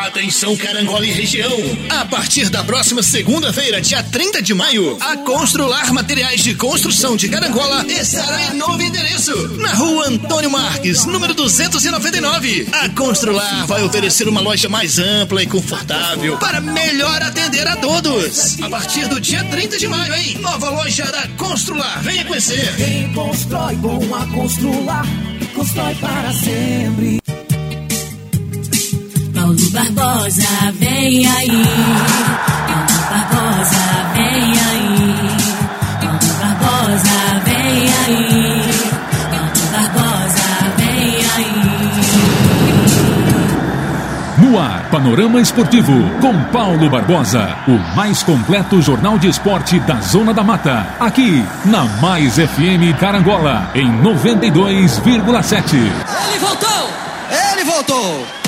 Atenção Carangola e região. A partir da próxima segunda-feira, dia 30 de maio, a Constrular Materiais de Construção de Carangola estará em novo endereço, na rua Antônio Marques, número 299. A Constrular vai oferecer uma loja mais ampla e confortável para melhor atender a todos. A partir do dia 30 de maio, hein? Nova loja da Constrular. Venha conhecer. Quem constrói com a Constrular, constrói para sempre. Paulo Barbosa, vem aí. Paulo Barbosa, vem aí. Paulo Barbosa, vem aí. Paulo Barbosa, vem aí. No ar, Panorama Esportivo, com Paulo Barbosa, o mais completo jornal de esporte da Zona da Mata. Aqui, na Mais FM Carangola, em 92,7. Ele voltou! Ele voltou!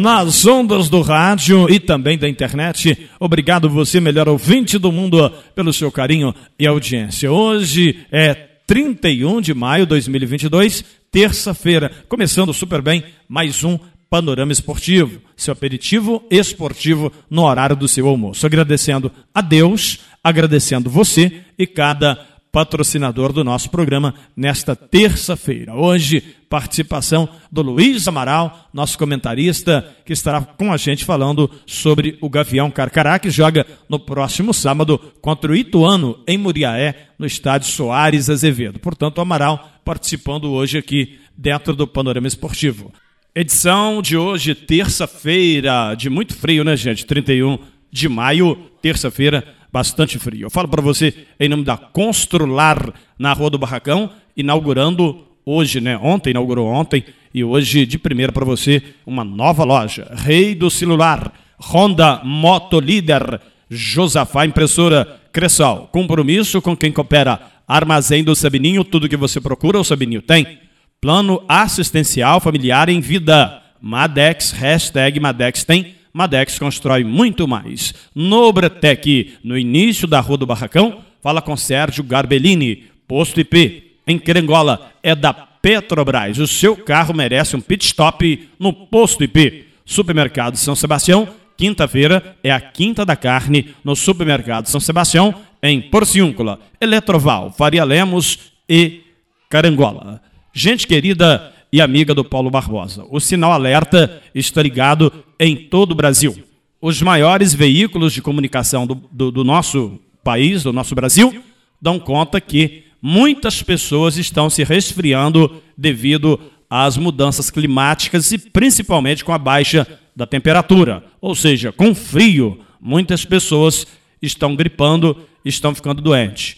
Nas ondas do rádio e também da internet. Obrigado você, melhor ouvinte do mundo, pelo seu carinho e audiência. Hoje é 31 de maio de 2022, terça-feira, começando super bem mais um Panorama Esportivo, seu aperitivo esportivo no horário do seu almoço. Agradecendo a Deus, agradecendo você e cada patrocinador do nosso programa nesta terça-feira. Hoje, participação do Luiz Amaral, nosso comentarista, que estará com a gente falando sobre o Gavião Carcará, que joga no próximo sábado contra o Ituano, em Muriaé, no estádio Soares Azevedo. Portanto, o Amaral participando hoje aqui dentro do Panorama Esportivo. Edição de hoje, terça-feira, de muito frio, né, gente? 31 de maio, terça-feira, bastante frio. Eu falo para você em nome da Constrular na Rua do Barracão, inaugurando hoje, né? Ontem inaugurou ontem e hoje de primeira para você uma nova loja. Rei do celular, Honda Moto Líder, Josafá Impressora, Cressal. Compromisso com quem coopera. Armazém do Sabininho, tudo que você procura, o Sabininho tem. Plano assistencial familiar em vida. Madex, hashtag Madex tem. Madex constrói muito mais. Nobretec, no início da Rua do Barracão, fala com Sérgio Garbellini. Posto IP, em Querengola, é da Petrobras. O seu carro merece um pit stop no Posto IP. Supermercado São Sebastião, quinta-feira é a Quinta da Carne no Supermercado São Sebastião, em Porciúncula, Eletroval, Faria Lemos e Carangola. Gente querida e amiga do Paulo Barbosa, o sinal alerta está ligado em todo o Brasil. Os maiores veículos de comunicação do, do, do nosso país, do nosso Brasil, dão conta que muitas pessoas estão se resfriando devido às mudanças climáticas e principalmente com a baixa da temperatura. Ou seja, com frio, muitas pessoas estão gripando, estão ficando doentes.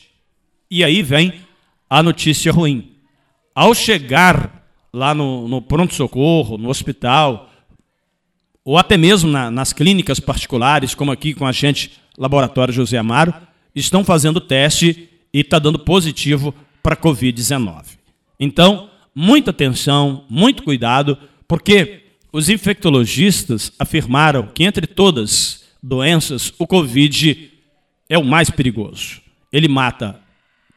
E aí vem a notícia ruim. Ao chegar lá no, no pronto-socorro, no hospital, ou até mesmo na, nas clínicas particulares, como aqui com a gente, Laboratório José Amaro, estão fazendo teste e está dando positivo para Covid-19. Então, muita atenção, muito cuidado, porque os infectologistas afirmaram que entre todas doenças, o Covid é o mais perigoso. Ele mata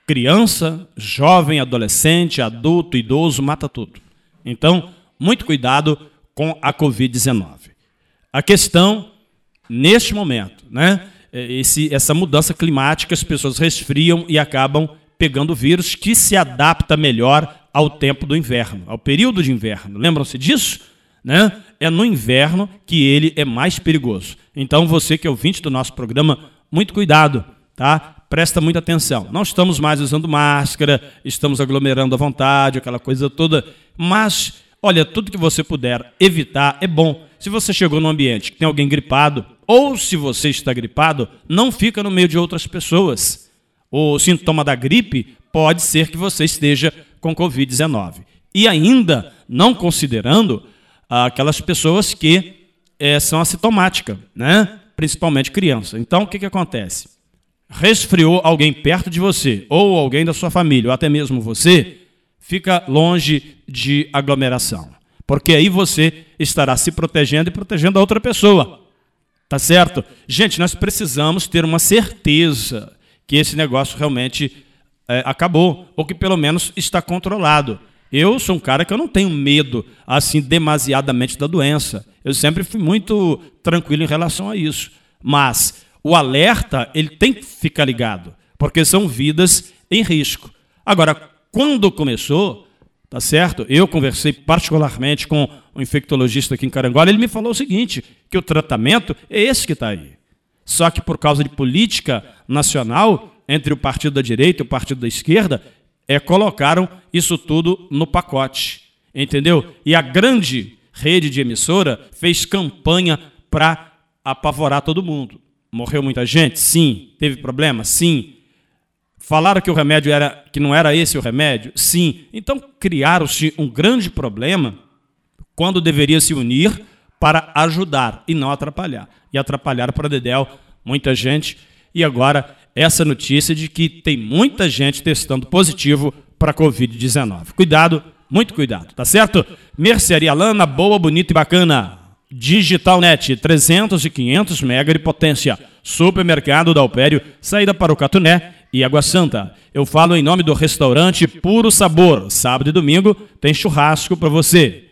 criança, jovem, adolescente, adulto, idoso, mata tudo. Então, muito cuidado com a Covid-19. A questão, neste momento, né, é esse, essa mudança climática, as pessoas resfriam e acabam pegando o vírus que se adapta melhor ao tempo do inverno, ao período de inverno. Lembram-se disso? Né? É no inverno que ele é mais perigoso. Então, você que é ouvinte do nosso programa, muito cuidado, tá? Presta muita atenção. Não estamos mais usando máscara, estamos aglomerando à vontade, aquela coisa toda. Mas, olha, tudo que você puder evitar é bom. Se você chegou num ambiente que tem alguém gripado, ou se você está gripado, não fica no meio de outras pessoas. O sintoma da gripe pode ser que você esteja com Covid-19. E ainda não considerando aquelas pessoas que é, são assintomáticas, né? principalmente criança. Então, o que, que acontece? Resfriou alguém perto de você, ou alguém da sua família, ou até mesmo você, fica longe de aglomeração. Porque aí você estará se protegendo e protegendo a outra pessoa. Tá certo? Gente, nós precisamos ter uma certeza que esse negócio realmente é, acabou, ou que pelo menos está controlado. Eu sou um cara que eu não tenho medo, assim, demasiadamente da doença. Eu sempre fui muito tranquilo em relação a isso. Mas o alerta, ele tem que ficar ligado, porque são vidas em risco. Agora, quando começou, tá certo? Eu conversei particularmente com um infectologista aqui em Carangola, ele me falou o seguinte, que o tratamento é esse que está aí. Só que por causa de política nacional, entre o partido da direita e o partido da esquerda, é, colocaram isso tudo no pacote. Entendeu? E a grande rede de emissora fez campanha para apavorar todo mundo. Morreu muita gente? Sim. Teve problema? Sim. Falaram que o remédio era que não era esse o remédio? Sim. Então criaram-se um grande problema quando deveria se unir para ajudar e não atrapalhar. E atrapalhar para Dedel muita gente. E agora essa notícia de que tem muita gente testando positivo para Covid-19. Cuidado, muito cuidado, tá certo? Mercearia Lana, boa, bonita e bacana. Digitalnet, 300 e 500 mega de potência. Supermercado da Alpério, saída para o Catuné e Água Santa. Eu falo em nome do restaurante Puro Sabor. Sábado e domingo tem churrasco para você.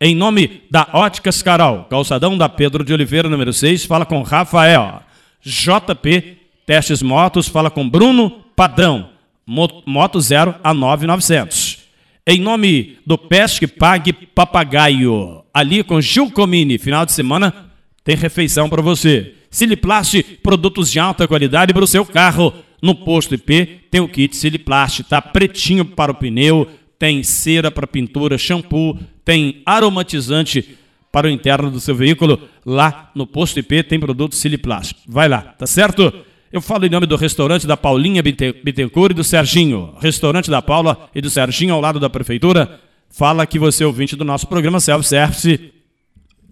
Em nome da Óticas Carol, calçadão da Pedro de Oliveira, número 6, fala com Rafael. JP Testes Motos, fala com Bruno Padrão. Moto 0 a 9,900. Em nome do Pesque Pague Papagaio. Ali com Gil Comini, final de semana, tem refeição para você. Siliplast, produtos de alta qualidade para o seu carro. No posto IP tem o kit Siliplast, tá pretinho para o pneu, tem cera para pintura, shampoo, tem aromatizante para o interno do seu veículo. Lá no posto IP tem produto Siliplast. Vai lá, tá certo? Eu falo em nome do restaurante da Paulinha Bittencourt e do Serginho. Restaurante da Paula e do Serginho ao lado da prefeitura. Fala que você é ouvinte do nosso programa Self-Service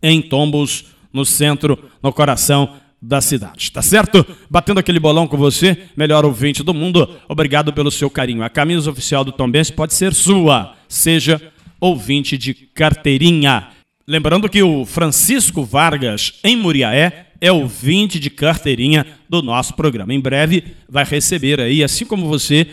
em Tombos, no centro, no coração da cidade. Tá certo? Batendo aquele bolão com você, melhor ouvinte do mundo. Obrigado pelo seu carinho. A camisa oficial do Tombense pode ser sua. Seja ouvinte de carteirinha. Lembrando que o Francisco Vargas, em Muriaé, é ouvinte de carteirinha do nosso programa. Em breve vai receber aí, assim como você,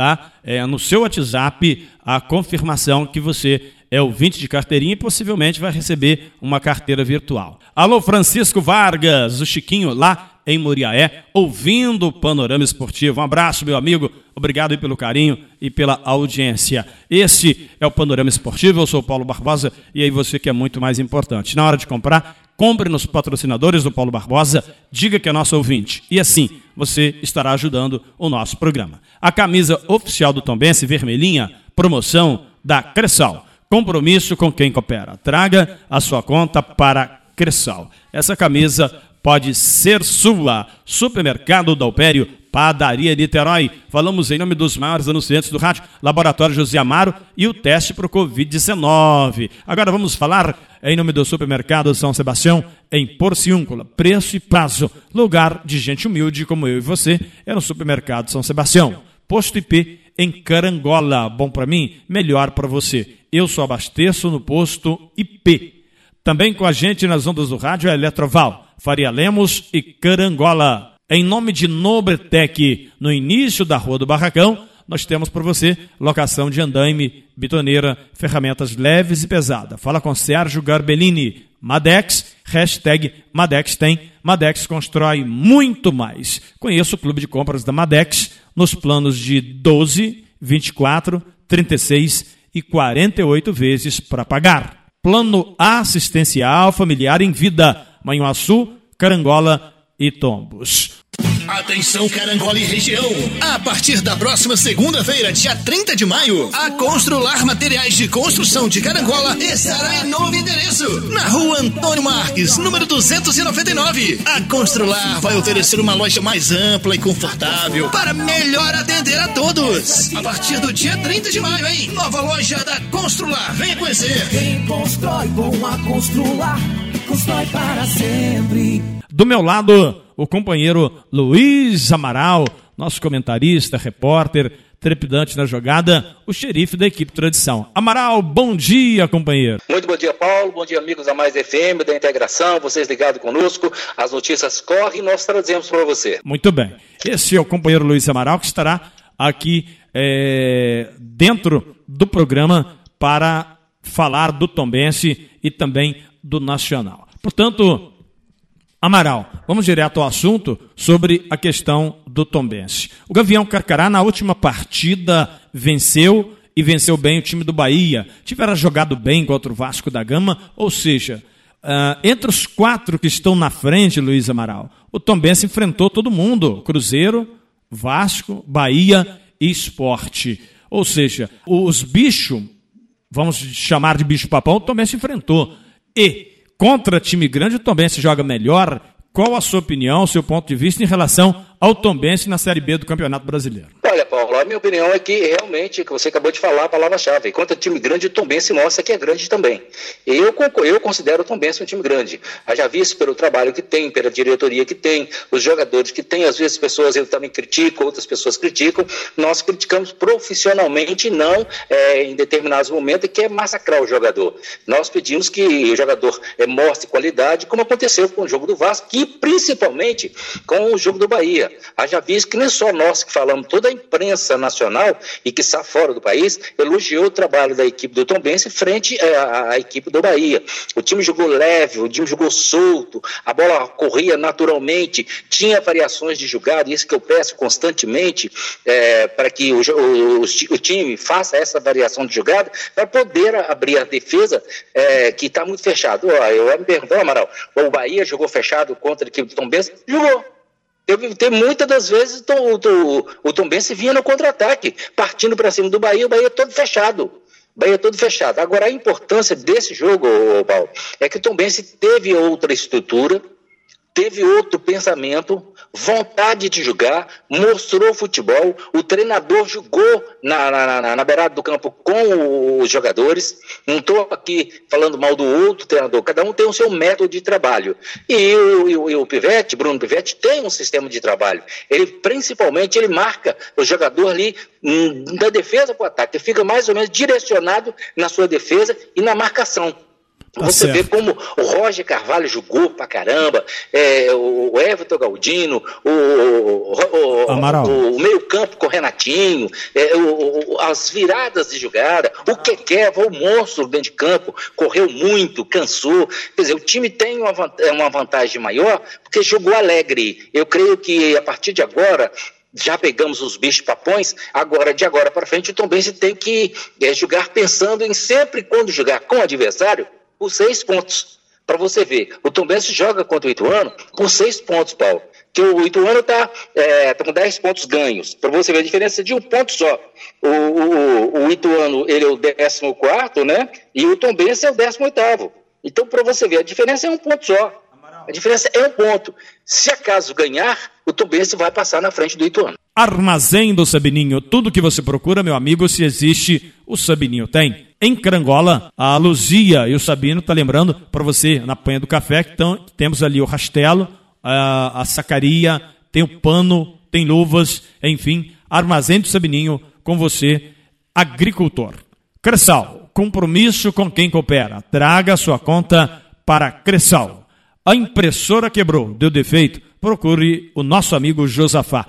tá? É, no seu WhatsApp, a confirmação que você é ouvinte de carteirinha e possivelmente vai receber uma carteira virtual. Alô, Francisco Vargas, o Chiquinho lá em Moriaé, ouvindo o Panorama Esportivo. Um abraço, meu amigo. Obrigado pelo carinho e pela audiência. Este é o Panorama Esportivo. Eu sou Paulo Barbosa e aí você que é muito mais importante. Na hora de comprar, compre nos patrocinadores do Paulo Barbosa, diga que é nosso ouvinte. E assim você estará ajudando o nosso programa. A camisa oficial do Tombense, vermelhinha, promoção da Cressal. Compromisso com quem coopera. Traga a sua conta para Cressal. Essa camisa pode ser sua. Supermercado Dalpério, Padaria Niterói. Falamos em nome dos maiores anunciantes do rádio, Laboratório José Amaro e o teste para o Covid-19. Agora vamos falar em nome do Supermercado São Sebastião, em Porciúncula. Preço e prazo. Lugar de gente humilde como eu e você é no Supermercado São Sebastião. Posto IP em Carangola. Bom para mim, melhor para você. Eu só abasteço no posto IP. Também com a gente nas ondas do rádio é Eletroval, Faria Lemos e Carangola. Em nome de Nobretec, no início da Rua do Barracão, nós temos para você locação de andaime, bitoneira, ferramentas leves e pesadas. Fala com Sérgio Garbellini. Madex, hashtag Madex tem. Madex constrói muito mais. Conheça o clube de compras da Madex nos planos de 12, 24, 36 e 48 vezes para pagar. Plano assistencial familiar em vida. Manhuaçu, Carangola e Tombos. Atenção Carangola e região. A partir da próxima segunda-feira, dia 30 de maio, a Constrular Materiais de Construção de Carangola estará em novo endereço, na rua Antônio Marques, número 299. A Constrular vai oferecer uma loja mais ampla e confortável para melhor atender a todos. A partir do dia 30 de maio, hein? Nova loja da Constrular. Venha conhecer. Quem constrói com a Constrular, constrói para sempre. Do meu lado, o companheiro Luiz Amaral, nosso comentarista, repórter, trepidante na jogada, o xerife da equipe Tradição. Amaral, bom dia, companheiro. Muito bom dia, Paulo. Bom dia, amigos da Mais FM, da Integração, vocês ligados conosco. As notícias correm e nós trazemos para você. Muito bem. Esse é o companheiro Luiz Amaral que estará aqui é, dentro do programa para falar do Tombense e também do Nacional. Portanto, Amaral, vamos direto ao assunto sobre a questão do Tombense. O Gavião Carcará, na última partida, venceu e venceu bem o time do Bahia. Tivera jogado bem contra o Vasco da Gama, ou seja, uh, entre os quatro que estão na frente, Luiz Amaral, o Tombense enfrentou todo mundo: Cruzeiro, Vasco, Bahia e Esporte. Ou seja, os bichos, vamos chamar de bicho-papão, o Tombense enfrentou. E contra time grande, o Tombense joga melhor. Qual a sua opinião, seu ponto de vista em relação ao Tombense na Série B do Campeonato Brasileiro? Olha, Paulo, a minha opinião é que realmente, que você acabou de falar a palavra-chave, contra time grande, o Tombense mostra que é grande também. Eu, eu considero o Tombense um time grande. Já visto pelo trabalho que tem, pela diretoria que tem, os jogadores que tem, às vezes pessoas eu também critico, outras pessoas criticam. Nós criticamos profissionalmente, não é, em determinados momentos, que é massacrar o jogador. Nós pedimos que o jogador é, mostre qualidade, como aconteceu com o jogo do Vasco, e principalmente com o jogo do Bahia. Haja visto que não é só nós que falamos, toda a imprensa nacional e que está fora do país elogiou o trabalho da equipe do Tombense frente à, à, à equipe do Bahia. O time jogou leve, o time jogou solto, a bola corria naturalmente, tinha variações de jogada, isso que eu peço constantemente é, para que o, o, o, time faça essa variação de jogada para poder abrir a defesa é, que está muito fechado. eu me pergunto, Amaral, o Bahia jogou fechado contra a equipe do Tombense? Jogou. Teve, teve muitas das vezes o, o, o Tom vinha no contra-ataque, partindo para cima do Bahia, o Bahia todo fechado. Bahia todo fechado. Agora, a importância desse jogo, Paulo, é que o Tom teve outra estrutura, teve outro pensamento, vontade de jogar, mostrou futebol, o treinador jogou na, na, na, na beirada do campo com os jogadores. Não estou aqui falando mal do outro treinador, cada um tem o seu método de trabalho. E o, e o, e o Pivete, Bruno Pivete, tem um sistema de trabalho. Ele, principalmente, ele marca o jogador ali hum, da defesa para o ataque, ele fica mais ou menos direcionado na sua defesa e na marcação. Tá Você certo. vê como o Roger Carvalho jogou pra caramba, é, o Everton Galdino, o, o, o, o meio-campo com o Renatinho, é, as viradas de jogada, o Kekevo, o monstro dentro de campo, correu muito, cansou. Quer dizer, o time tem uma, uma vantagem maior porque jogou alegre. Eu creio que a partir de agora já pegamos os bichos papões, agora, de agora para frente, o Tom Benz tem que é, jogar pensando em sempre quando jogar com o adversário, por seis pontos. Para você ver, o Tom Benz joga contra o Ituano com seis pontos, Paulo. Que o Ituano está é, tá com dez pontos ganhos. Para você ver a diferença de um ponto só. O, o, o Ituano ele é o décimo quarto, né? E o Tom Benz é o décimo oitavo. Então, para você ver, a diferença é um ponto só. A diferença é um ponto. Se acaso ganhar, o Tombense vai passar na frente do Ituano. Armazém do Sabininho. Tudo que você procura, meu amigo, se existe, o Sabininho tem. Em Carangola, a Luzia e o Sabino tá lembrando para você na panha do café que tão, temos ali o rastelo, a, a sacaria, tem o pano, tem luvas, enfim, Armazém do Sabininho com você, agricultor. Cressal, compromisso com quem coopera. Traga sua conta para Cressal. A impressora quebrou, deu defeito. Procure o nosso amigo Josafá,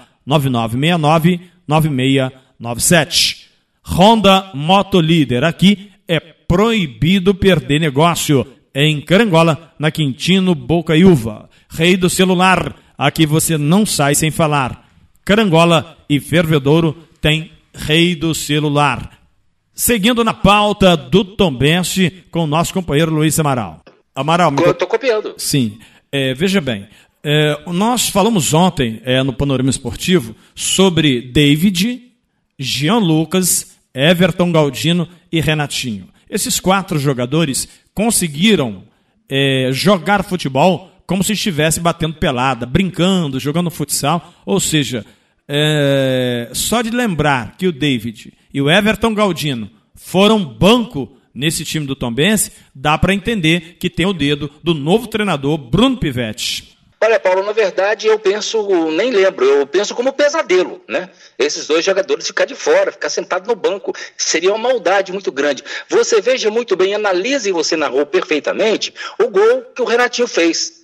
9969-9697. Honda Motolíder, aqui é proibido perder negócio. Em Carangola, na Quintino Bocaiúva. Rei do celular, aqui você não sai sem falar. Carangola e Fervedouro tem Rei do celular. Seguindo na pauta do Tombense com o nosso companheiro Luiz Amaral. Amaral, eu estou copiando. Sim. É, veja bem, é, nós falamos ontem é, no Panorama Esportivo sobre David, Jean Lucas, Everton Galdino e Renatinho. Esses quatro jogadores conseguiram é, jogar futebol como se estivesse batendo pelada, brincando, jogando futsal. Ou seja, é, só de lembrar que o David e o Everton Galdino foram banco nesse time do Tombense, dá para entender que tem o dedo do novo treinador Bruno Pivetti. Olha, Paulo, na verdade eu penso, nem lembro, eu penso como pesadelo, né? Esses dois jogadores ficar de fora, ficar sentado no banco, seria uma maldade muito grande. Você veja muito bem, analise você narrou perfeitamente o gol que o Renatinho fez.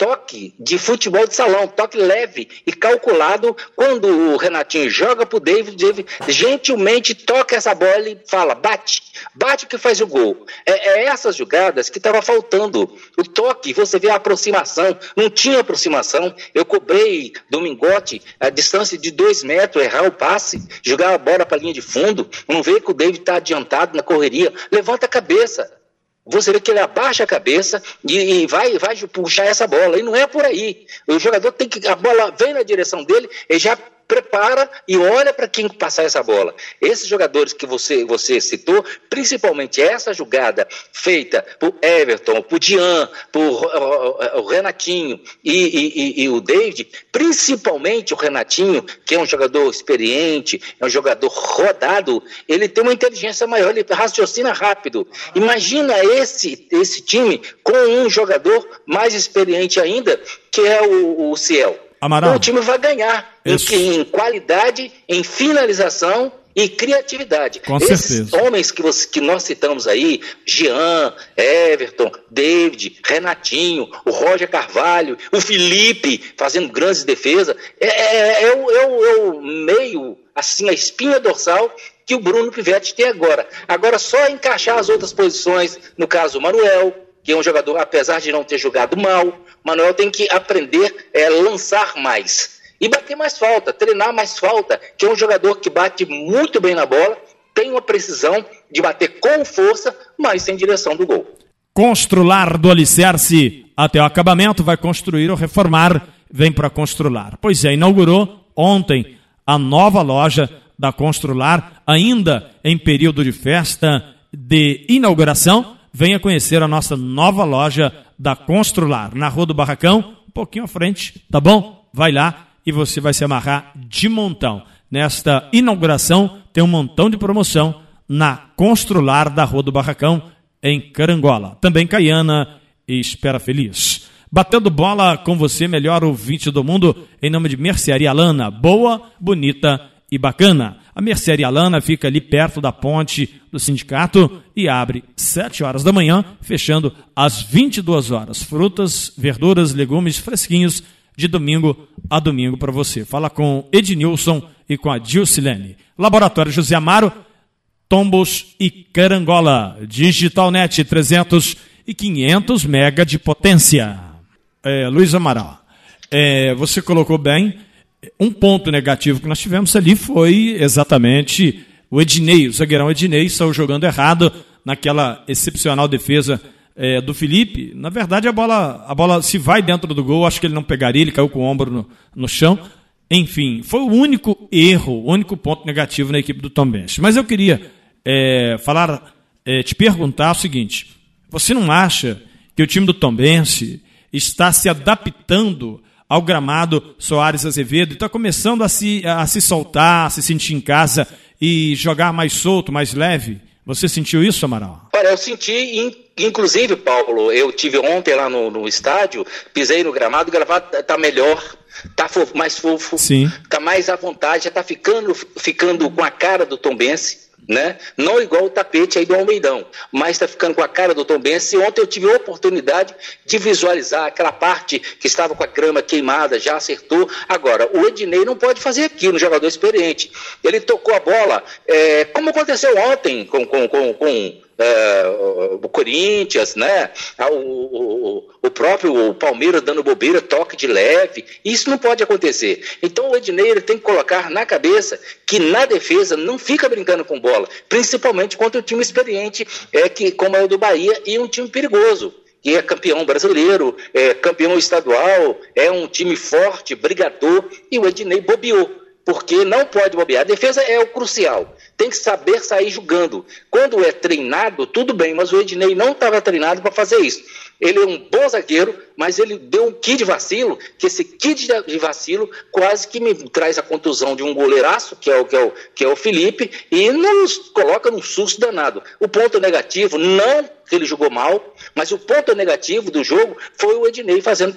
Toque de futebol de salão, toque leve e calculado. Quando o Renatinho joga pro David, David gentilmente toca essa bola e fala: bate, bate que faz o gol. É, é essas jogadas que estava faltando. O toque, você vê a aproximação, não tinha aproximação. Eu cobrei Domingote a distância de dois metros, errar o passe, jogar a bola para a linha de fundo. Não vê que o David está adiantado na correria. Levanta a cabeça você vê que ele abaixa a cabeça e, e, vai, vai puxar essa bola. E não é por aí. O jogador tem que. A bola vem na direção dele, ele já prepara e olha para quem passar essa bola. Esses jogadores que você, você citou, principalmente essa jogada feita por Everton, por Dian, por uh, o Renatinho e, e, e, o David, principalmente o Renatinho, que é um jogador experiente, é um jogador rodado, ele tem uma inteligência maior, ele raciocina rápido. Imagina esse, esse time com um jogador mais experiente ainda, que é o, o Ciel. Amaral. o time vai ganhar em, em, qualidade, em finalização e criatividade. Com Esses certeza. homens que, você, que nós citamos aí, Jean, Everton, David, Renatinho, o Roger Carvalho, o Felipe fazendo grandes defesas, é, é, é, o, é, o, é o meio, assim, a espinha dorsal que o Bruno Pivetti tem agora. Agora, só encaixar as outras posições, no caso, o Manuel, que é um jogador, apesar de não ter jogado mal, Manuel tem que aprender a é, lançar mais e bater mais falta, treinar mais falta, que é um jogador que bate muito bem na bola, tem uma precisão de bater com força, mas sem direção do gol. Constrular do alicerce até o acabamento, vai construir ou reformar, vem para Constrular. Pois é, inaugurou ontem a nova loja da Constrular, ainda em período de festa de inauguração. Venha conhecer a nossa nova loja da Constrular, na Rua do Barracão, um pouquinho à frente, tá bom? Vai lá e você vai se amarrar de montão. Nesta inauguração tem um montão de promoção na Constrular da Rua do Barracão, em Carangola. Também Caiana e Espera Feliz. Batendo bola com você, melhor ouvinte do mundo, em nome de Mercearia Lana. Boa, bonita e bacana. A Mercearia Lana fica ali perto da ponte do sindicato e abre 7 horas da manhã, fechando às 22 horas. Frutas, verduras, legumes fresquinhos de domingo a domingo para você. Fala com Ednilson e com a Dilcilene. Laboratório José Amaro, Tombos e Carangola. Digitalnet 300 e 500 mega de potência. É, Luiz Amaral, é, você colocou bem um ponto negativo que nós tivemos ali foi exatamente o Ednei, o zagueirão Ednei saiu jogando errado naquela excepcional defesa é, do Felipe. Na verdade, a bola, a bola se vai dentro do gol, acho que ele não pegaria, ele caiu com o ombro no, no chão. Enfim, foi o único erro, o único ponto negativo na equipe do Tom Bench. Mas eu queria é, falar, é, te perguntar o seguinte: você não acha que o time do Tom Bench está se adaptando ao gramado Soares Azevedo, está começando a se, a se soltar, a se sentir em casa e jogar mais solto, mais leve. Você sentiu isso, Amaral? Olha, eu senti, inclusive, Paulo, eu tive ontem lá no, no estádio, pisei no gramado, o gramado está melhor, está mais fofo, está mais à vontade, já está ficando, ficando com a cara do Tombense né? Não igual o tapete aí do Almeidão, mas está ficando com a cara do Tom Benz. ontem eu tive a oportunidade de visualizar aquela parte que estava com a grama queimada, já acertou. Agora, o Ednei não pode fazer aquilo, um jogador experiente. Ele tocou a bola, é, como aconteceu ontem com, com, com, com é, o Corinthians, né? Ah, o, o, o próprio Palmeiras dando bobeira, toque de leve. Isso não pode acontecer. Então o Ednei tem que colocar na cabeça que na defesa não fica brincando com bola, principalmente contra o time experiente, é, que, como é o do Bahia, e um time perigoso que é campeão brasileiro, é campeão estadual, é um time forte, brigador, e o Ednei bobeou porque não pode bobear. A defesa é o crucial. Tem que saber sair jogando. Quando é treinado, tudo bem, mas o Ednei não estava treinado para fazer isso. Ele é um bom zagueiro, mas ele deu um kit de vacilo, que esse kit de vacilo quase que me traz a contusão de um goleiraço, que é o, que é o, que é o Felipe, e nos coloca num susto danado. O ponto negativo, não que ele jogou mal, mas o ponto negativo do jogo foi o Ednei fazendo,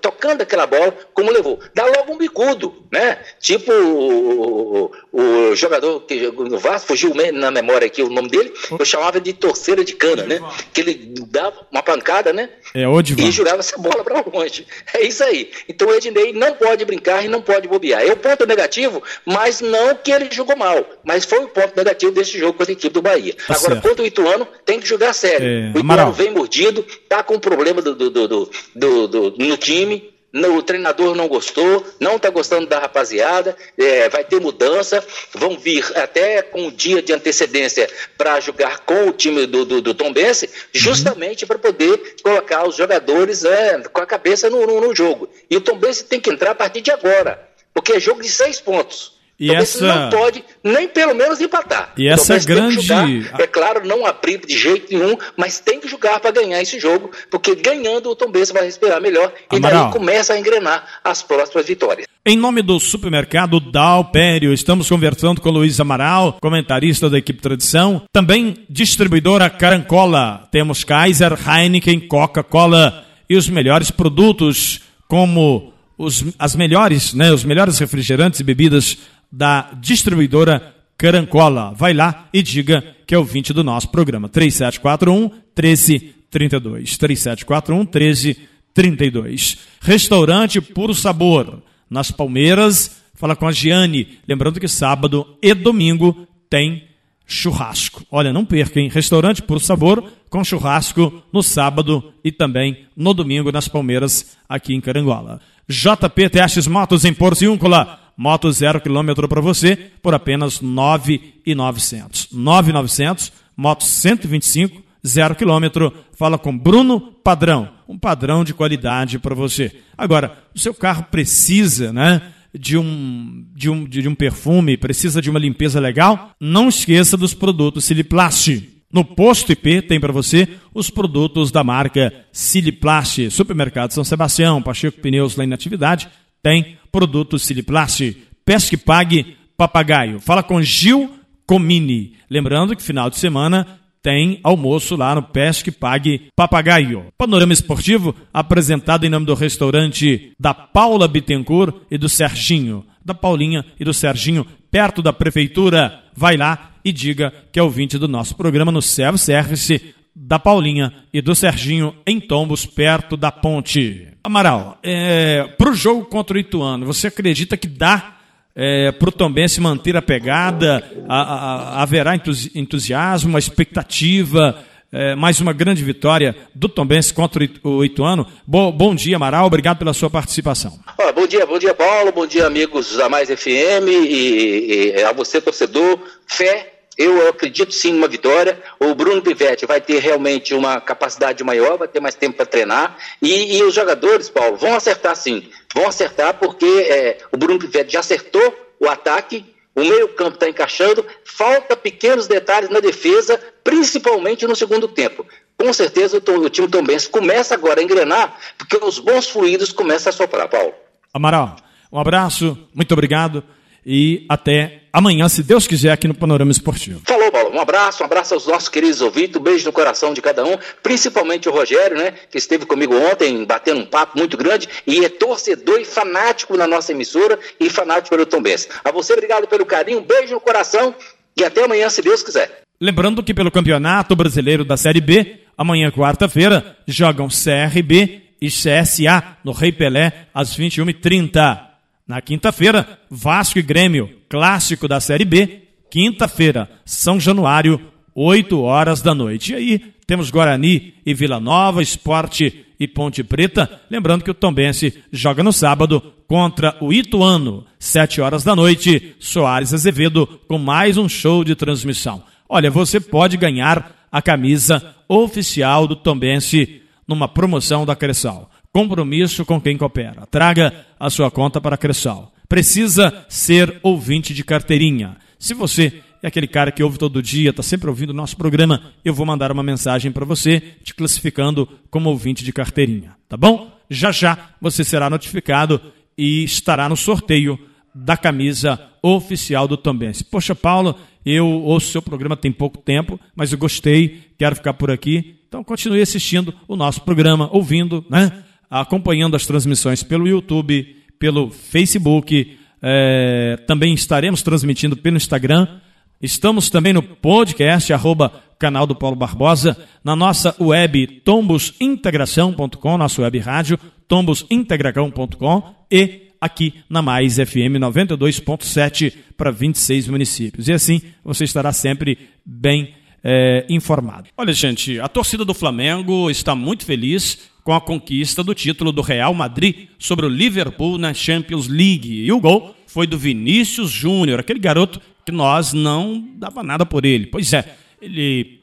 tocando aquela bola como levou. Dá logo um bicudo, né? Tipo o, o, o jogador que no Vasco, fugiu na memória aqui o nome dele, eu chamava de torceira de cana, né? Que ele dava uma pancada, né? É, Odivan. E jogava essa bola para longe. É isso aí. Então o Ednei não pode brincar e não pode bobear. É o ponto negativo, mas não que ele jogou mal. Mas foi o ponto negativo desse jogo com a equipe do Bahia. Tá Agora, certo. quanto o Ituano, tem que jogar sério. É, o Ituano vem mordido, tá com problema do, do, do, do, no time, o treinador não gostou, não está gostando da rapaziada, é, vai ter mudança, vão vir até com o dia de antecedência para jogar com o time do, do, do Tom Bense, justamente uhum. para poder colocar os jogadores é, com a cabeça no, no, no, jogo. E o Tom Bense tem que entrar a partir de agora, porque é jogo de seis pontos. E então, essa... não pode nem pelo menos empatar. E essa então, grande. Jogar, é claro, não abrir de jeito nenhum, mas tem que jogar para ganhar esse jogo, porque ganhando o Tom Benz vai respirar melhor Amaral. e daí começa a engrenar as próximas vitórias. Em nome do supermercado Dalpério, estamos conversando com Luiz Amaral, comentarista da equipe Tradição, também distribuidora Carancola. Temos Kaiser, Heineken, Coca-Cola e os melhores produtos, como os, as melhores, né, os melhores refrigerantes e bebidas da distribuidora Carancola. Vai lá e diga que é o 20 do nosso programa. 3741 1332. 3741 1332. Restaurante Puro Sabor. Nas Palmeiras, fala com a Giane. Lembrando que sábado e domingo tem churrasco. Olha, não perca, hein? Restaurante Puro Sabor com churrasco no sábado e também no domingo nas Palmeiras, aqui em Carangola. JP Testes Motos em Porciúncula moto zero quilômetro para você por apenas 9,900. 9,900, moto 125, zero quilômetro. Fala com Bruno Padrão, um padrão de qualidade para você. Agora, o seu carro precisa, né? De um, de, um, de um perfume, precisa de uma limpeza legal? Não esqueça dos produtos Siliplast. No posto IP tem para você os produtos da marca Siliplast. Supermercado São Sebastião, Pacheco Pneus lá em atividade, tem produto Siliplast. Pesque Pague Papagaio. Fala com Gil Comini. Lembrando que final de semana tem almoço lá no Pesque Pague Papagaio. Panorama Esportivo apresentado em nome do restaurante da Paula Bittencourt e do Serginho. Da Paulinha e do Serginho, perto da prefeitura. Vai lá e diga que é ouvinte do nosso programa no Servo Service da Paulinha e do Serginho em Tombos, perto da ponte. Amaral, é, para o jogo contra o Ituano, você acredita que dá é, para o Tombense manter a pegada? A, a, haverá entusiasmo, uma expectativa? É, mais uma grande vitória do Tombense contra o Ituano. Bo, bom dia, Amaral. Obrigado pela sua participação. bom dia, bom dia, Paulo. Bom dia, amigos da Mais FM e, e a você, torcedor. Fé eu acredito sim numa vitória. O Bruno Pivetti vai ter realmente uma capacidade maior, vai ter mais tempo para treinar. E, e, os jogadores, Paulo, vão acertar sim. Vão acertar porque é, o Bruno Pivetti já acertou o ataque, o meio-campo está encaixando. Falta pequenos detalhes na defesa, principalmente no segundo tempo. Com certeza o, o time Tombense começa agora a engrenar, porque os bons fluidos começam a soprar, Paulo. Amaral, um abraço, muito obrigado e até amanhã, se Deus quiser, aqui no Panorama Esportivo. Falou, Paulo. Um abraço, um abraço aos nossos queridos ouvintes, um beijo no coração de cada um, principalmente o Rogério, né, que esteve comigo ontem, batendo um papo muito grande e é torcedor e fanático na nossa emissora e fanático pelo Tom Benz. A você, obrigado pelo carinho, um beijo no coração e até amanhã, se Deus quiser. Lembrando que pelo Campeonato Brasileiro da Série B, amanhã, quarta-feira, jogam CRB e CSA no Rei Pelé às 21h30. Na quinta-feira, Vasco e Grêmio, clássico da Série B. Quinta-feira, São Januário, 8 horas da noite. E aí, temos Guarani e Vila Nova, Esporte e Ponte Preta. Lembrando que o Tombense joga no sábado contra o Ituano, 7 horas da noite. Soares Azevedo com mais um show de transmissão. Olha, você pode ganhar a camisa oficial do Tombense numa promoção da Cressal. Compromisso com quem coopera. Traga a sua conta para a Cressal. Precisa ser ouvinte de carteirinha. Se você é aquele cara que ouve todo dia, está sempre ouvindo o nosso programa, eu vou mandar uma mensagem para você, te classificando como ouvinte de carteirinha. Tá bom? Já já você será notificado e estará no sorteio da camisa oficial do Tombense. Poxa, Paulo, eu ouço seu programa tem pouco tempo, mas eu gostei, quero ficar por aqui Então continue assistindo o nosso programa, ouvindo, né? Acompanhando as transmissões pelo YouTube, pelo Facebook. É, também estaremos transmitindo pelo Instagram. Estamos também no podcast, arroba canal do Paulo Barbosa, na nossa web tombosintegração.com, nossa web rádio tombosintegração.com e aqui na Mais FM 92.7 para 26 municípios. E assim você estará sempre bem é, informado. Olha, gente, a torcida do Flamengo está muito feliz com a conquista do título do Real Madrid sobre o Liverpool na Champions League. E o gol foi do Vinícius Júnior, aquele garoto que nós não dava nada por ele. Pois é, ele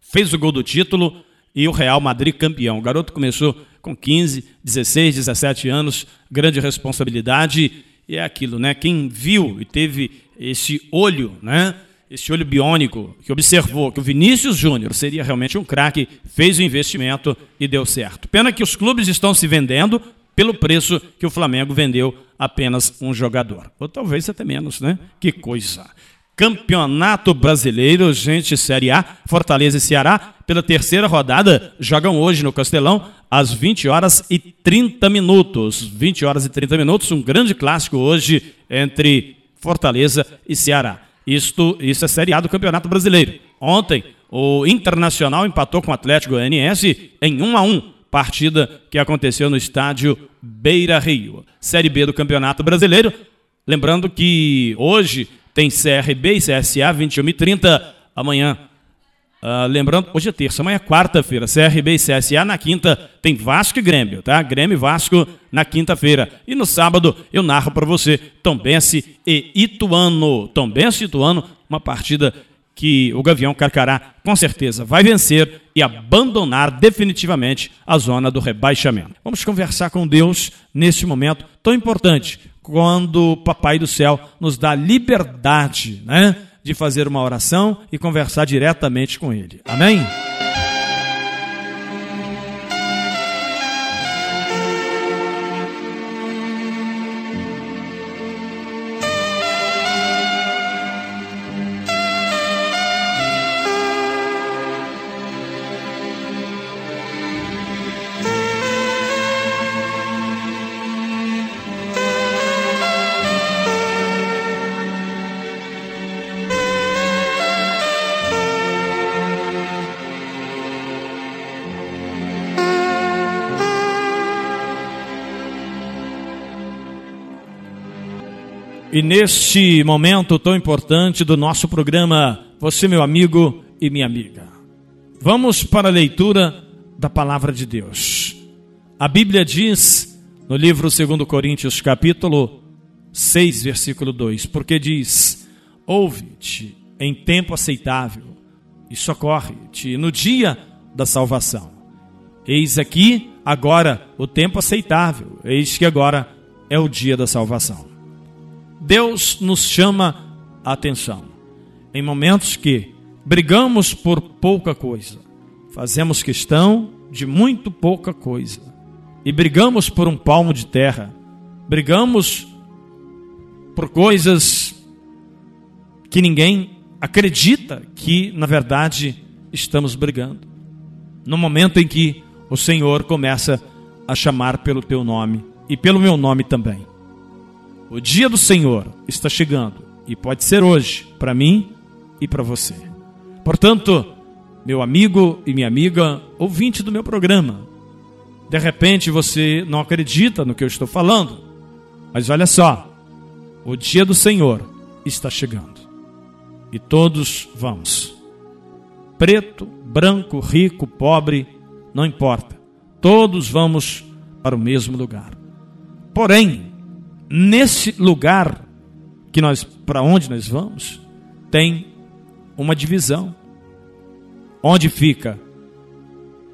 fez o gol do título e o Real Madrid campeão. O garoto começou com 15, 16, 17 anos, grande responsabilidade. E é aquilo, né? Quem viu e teve esse olho, né? Esse olho biônico, que observou que o Vinícius Júnior seria realmente um craque, fez o investimento e deu certo. Pena que os clubes estão se vendendo pelo preço que o Flamengo vendeu apenas um jogador. Ou talvez até menos, né? Que coisa. Campeonato Brasileiro, gente, Série A, Fortaleza e Ceará, pela terceira rodada, jogam hoje no Castelão, às 20 horas e 30 minutos. 20 horas e 30 minutos, um grande clássico hoje entre Fortaleza e Ceará. Isto, isso é Série A do Campeonato Brasileiro. Ontem, o Internacional empatou com o Atlético Goianiense em 1 a 1 partida que aconteceu no estádio Beira Rio. Série B do Campeonato Brasileiro. Lembrando que hoje tem CRB e CSA 21 e 30. Amanhã Uh, lembrando, hoje é terça, amanhã é quarta-feira, CRB e CSA, na quinta tem Vasco e Grêmio, tá? Grêmio e Vasco na quinta-feira. E no sábado eu narro para você Tombense e Ituano. Tombense e Ituano, uma partida que o Gavião Carcará com certeza vai vencer e abandonar definitivamente a zona do rebaixamento. Vamos conversar com Deus nesse momento tão importante, quando o Papai do Céu nos dá liberdade, né? De fazer uma oração e conversar diretamente com Ele. Amém? E neste momento tão importante do nosso programa, você, meu amigo e minha amiga, vamos para a leitura da palavra de Deus. A Bíblia diz no livro 2 Coríntios, capítulo 6, versículo 2, porque diz: Ouve-te em tempo aceitável e socorre-te no dia da salvação. Eis aqui agora o tempo aceitável, eis que agora é o dia da salvação. Deus nos chama a atenção. Em momentos que brigamos por pouca coisa, fazemos questão de muito pouca coisa, e brigamos por um palmo de terra, brigamos por coisas que ninguém acredita que, na verdade, estamos brigando. No momento em que o Senhor começa a chamar pelo teu nome e pelo meu nome também. O dia do Senhor está chegando e pode ser hoje, para mim e para você. Portanto, meu amigo e minha amiga, ouvinte do meu programa, de repente você não acredita no que eu estou falando, mas olha só, o dia do Senhor está chegando e todos vamos. Preto, branco, rico, pobre, não importa, todos vamos para o mesmo lugar. Porém, nesse lugar que nós para onde nós vamos, tem uma divisão. Onde fica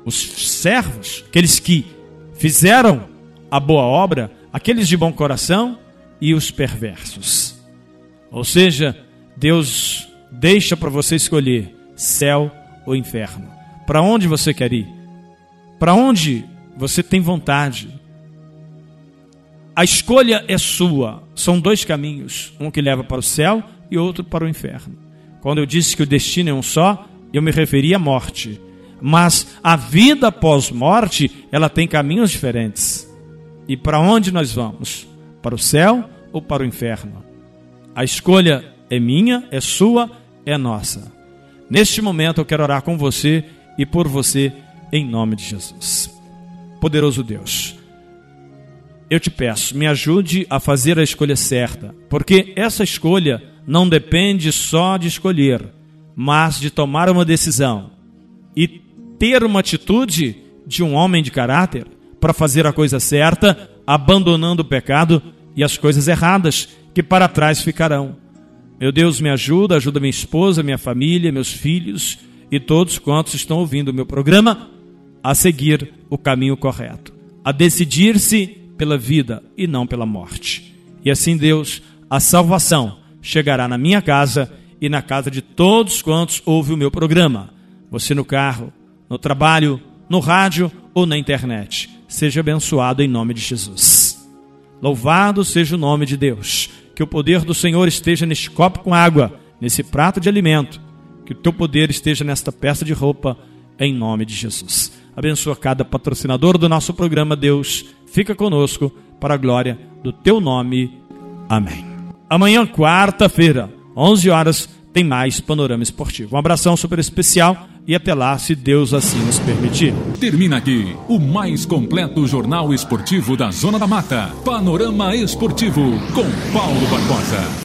os servos, aqueles que fizeram a boa obra, aqueles de bom coração e os perversos. Ou seja, Deus deixa para você escolher céu ou inferno. Para onde você quer ir? Para onde você tem vontade? A escolha é sua. São dois caminhos, um que leva para o céu e outro para o inferno. Quando eu disse que o destino é um só, eu me referi à morte. Mas a vida após morte, ela tem caminhos diferentes. E para onde nós vamos? Para o céu ou para o inferno? A escolha é minha, é sua, é nossa. Neste momento eu quero orar com você e por você em nome de Jesus. Poderoso Deus, eu te peço, me ajude a fazer a escolha certa, porque essa escolha não depende só de escolher, mas de tomar uma decisão e ter uma atitude de um homem de caráter para fazer a coisa certa, abandonando o pecado e as coisas erradas que para trás ficarão. Meu Deus, me ajuda, ajuda minha esposa, minha família, meus filhos e todos quantos estão ouvindo o meu programa a seguir o caminho correto, a decidir-se pela vida e não pela morte. E assim, Deus, a salvação chegará na minha casa e na casa de todos quantos ouvem o meu programa. Você no carro, no trabalho, no rádio ou na internet. Seja abençoado em nome de Jesus. Louvado seja o nome de Deus. Que o poder do Senhor esteja neste copo com água, nesse prato de alimento. Que o teu poder esteja nesta peça de roupa, em nome de Jesus. Abençoa cada patrocinador do nosso programa, Deus. Fica conosco para a glória do teu nome. Amém. Amanhã, quarta-feira, 11 horas, tem mais Panorama Esportivo. Um abração super especial e até lá, se Deus assim nos permitir. Termina aqui o mais completo jornal esportivo da Zona da Mata. Panorama Esportivo com Paulo Barbosa.